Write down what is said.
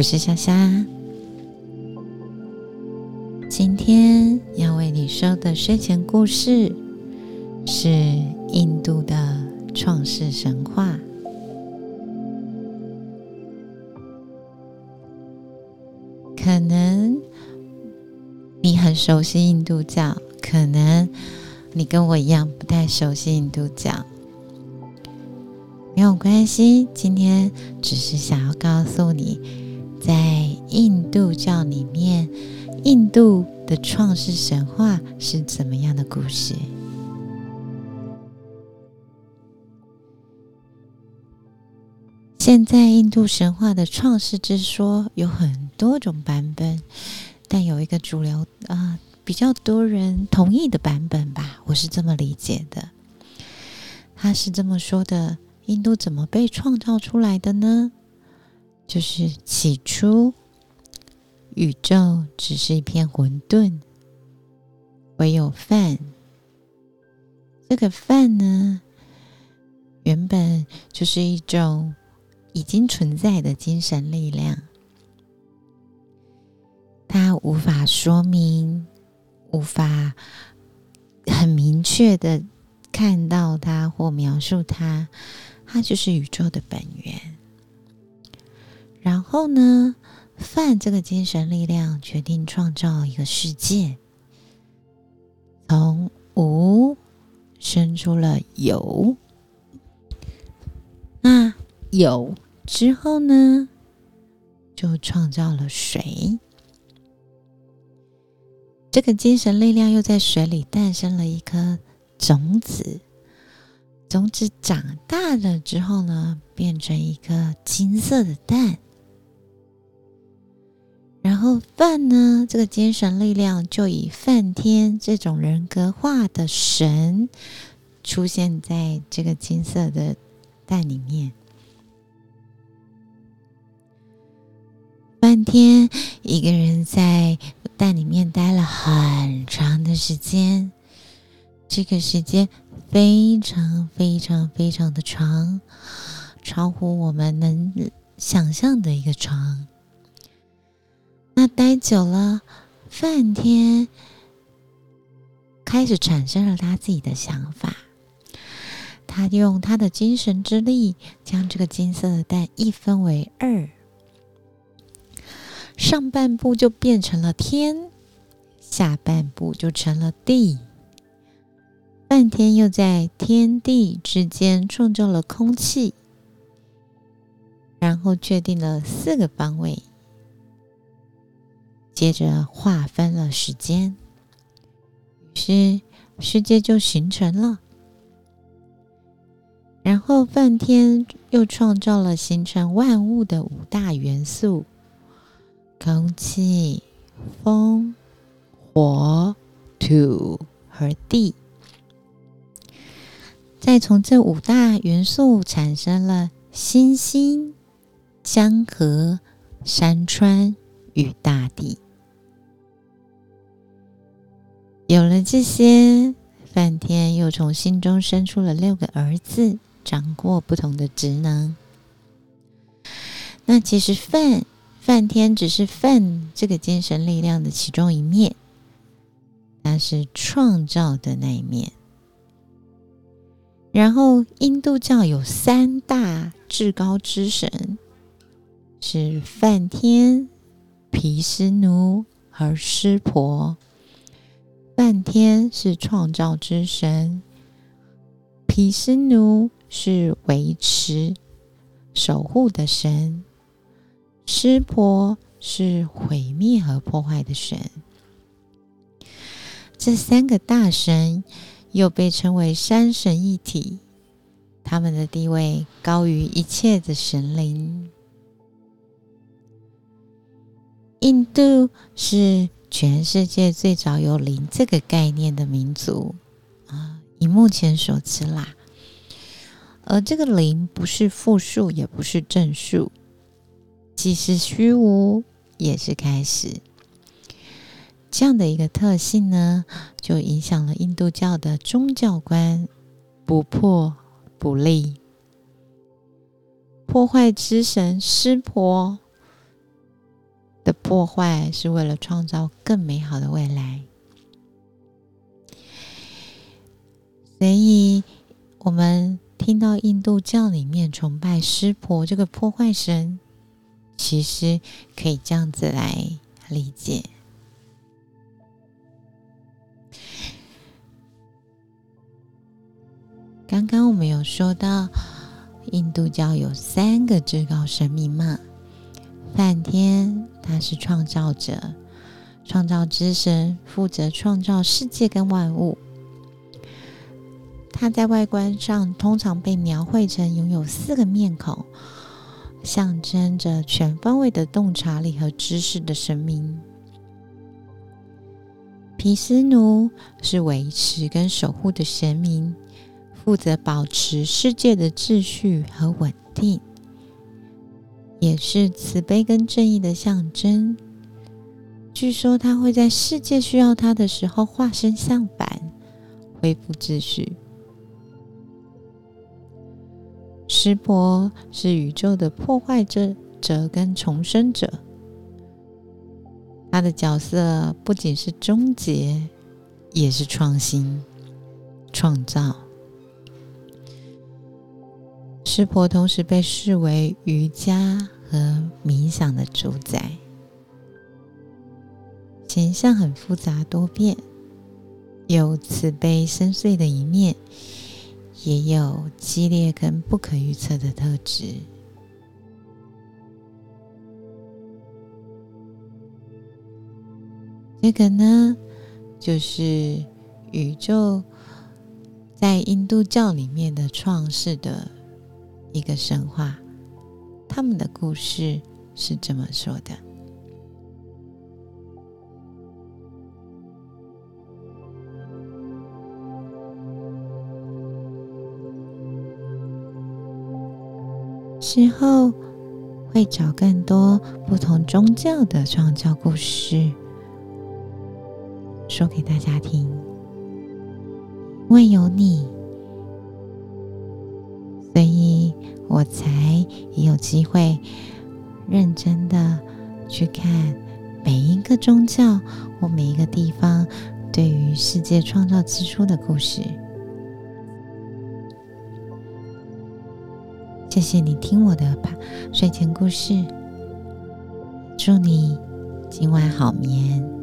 我是莎莎。今天要为你说的睡前故事是印度的创世神话。可能你很熟悉印度教，可能你跟我一样不太熟悉印度教。没有关系，今天只是想要告诉你，在印度教里面，印度的创世神话是怎么样的故事。现在印度神话的创世之说有很多种版本，但有一个主流啊，比较多人同意的版本吧，我是这么理解的。他是这么说的。印度怎么被创造出来的呢？就是起初，宇宙只是一片混沌，唯有饭。这个饭呢，原本就是一种已经存在的精神力量，它无法说明，无法很明确的看到它或描述它。它就是宇宙的本源。后呢，饭这个精神力量决定创造一个世界，从无生出了有。那有之后呢，就创造了水。这个精神力量又在水里诞生了一颗种子。种子长大了之后呢，变成一颗金色的蛋。然后饭呢，这个精神力量就以梵天这种人格化的神出现在这个金色的蛋里面。梵天一个人在蛋里面待了很长的时间，这个时间。非常非常非常的长，超乎我们能想象的一个长。那待久了，梵天开始产生了他自己的想法。他用他的精神之力，将这个金色的蛋一分为二，上半部就变成了天，下半部就成了地。梵天又在天地之间创造了空气，然后确定了四个方位，接着划分了时间，于是世界就形成了。然后梵天又创造了形成万物的五大元素：空气、风、火、土和地。再从这五大元素产生了星星、江河、山川与大地。有了这些，梵天又从心中生出了六个儿子，掌过不同的职能。那其实梵梵天只是梵这个精神力量的其中一面，那是创造的那一面。然后，印度教有三大至高之神，是梵天、毗湿奴和湿婆。梵天是创造之神，毗湿奴是维持、守护的神，湿婆是毁灭和破坏的神。这三个大神。又被称为三神一体，他们的地位高于一切的神灵。印度是全世界最早有灵这个概念的民族啊，以目前所知啦。而这个灵不是负数，也不是正数，既是虚无，也是开始。这样的一个特性呢，就影响了印度教的宗教观：不破不立。破坏之神湿婆的破坏是为了创造更美好的未来。所以，我们听到印度教里面崇拜湿婆这个破坏神，其实可以这样子来理解。刚刚我们有说到，印度教有三个至高神明嘛。梵天他是创造者，创造之神，负责创造世界跟万物。他在外观上通常被描绘成拥有四个面孔，象征着全方位的洞察力和知识的神明。毗湿奴是维持跟守护的神明。负责保持世界的秩序和稳定，也是慈悲跟正义的象征。据说他会在世界需要他的时候化身像板，恢复秩序。湿婆是宇宙的破坏者者跟重生者，他的角色不仅是终结，也是创新、创造。湿婆同时被视为瑜伽和冥想的主宰，形象很复杂多变，有慈悲深邃的一面，也有激烈跟不可预测的特质。这个呢，就是宇宙在印度教里面的创世的。一个神话，他们的故事是这么说的：之后会找更多不同宗教的创造故事，说给大家听。因为有你，我才也有机会认真的去看每一个宗教或每一个地方对于世界创造之初的故事。谢谢你听我的睡前故事，祝你今晚好眠。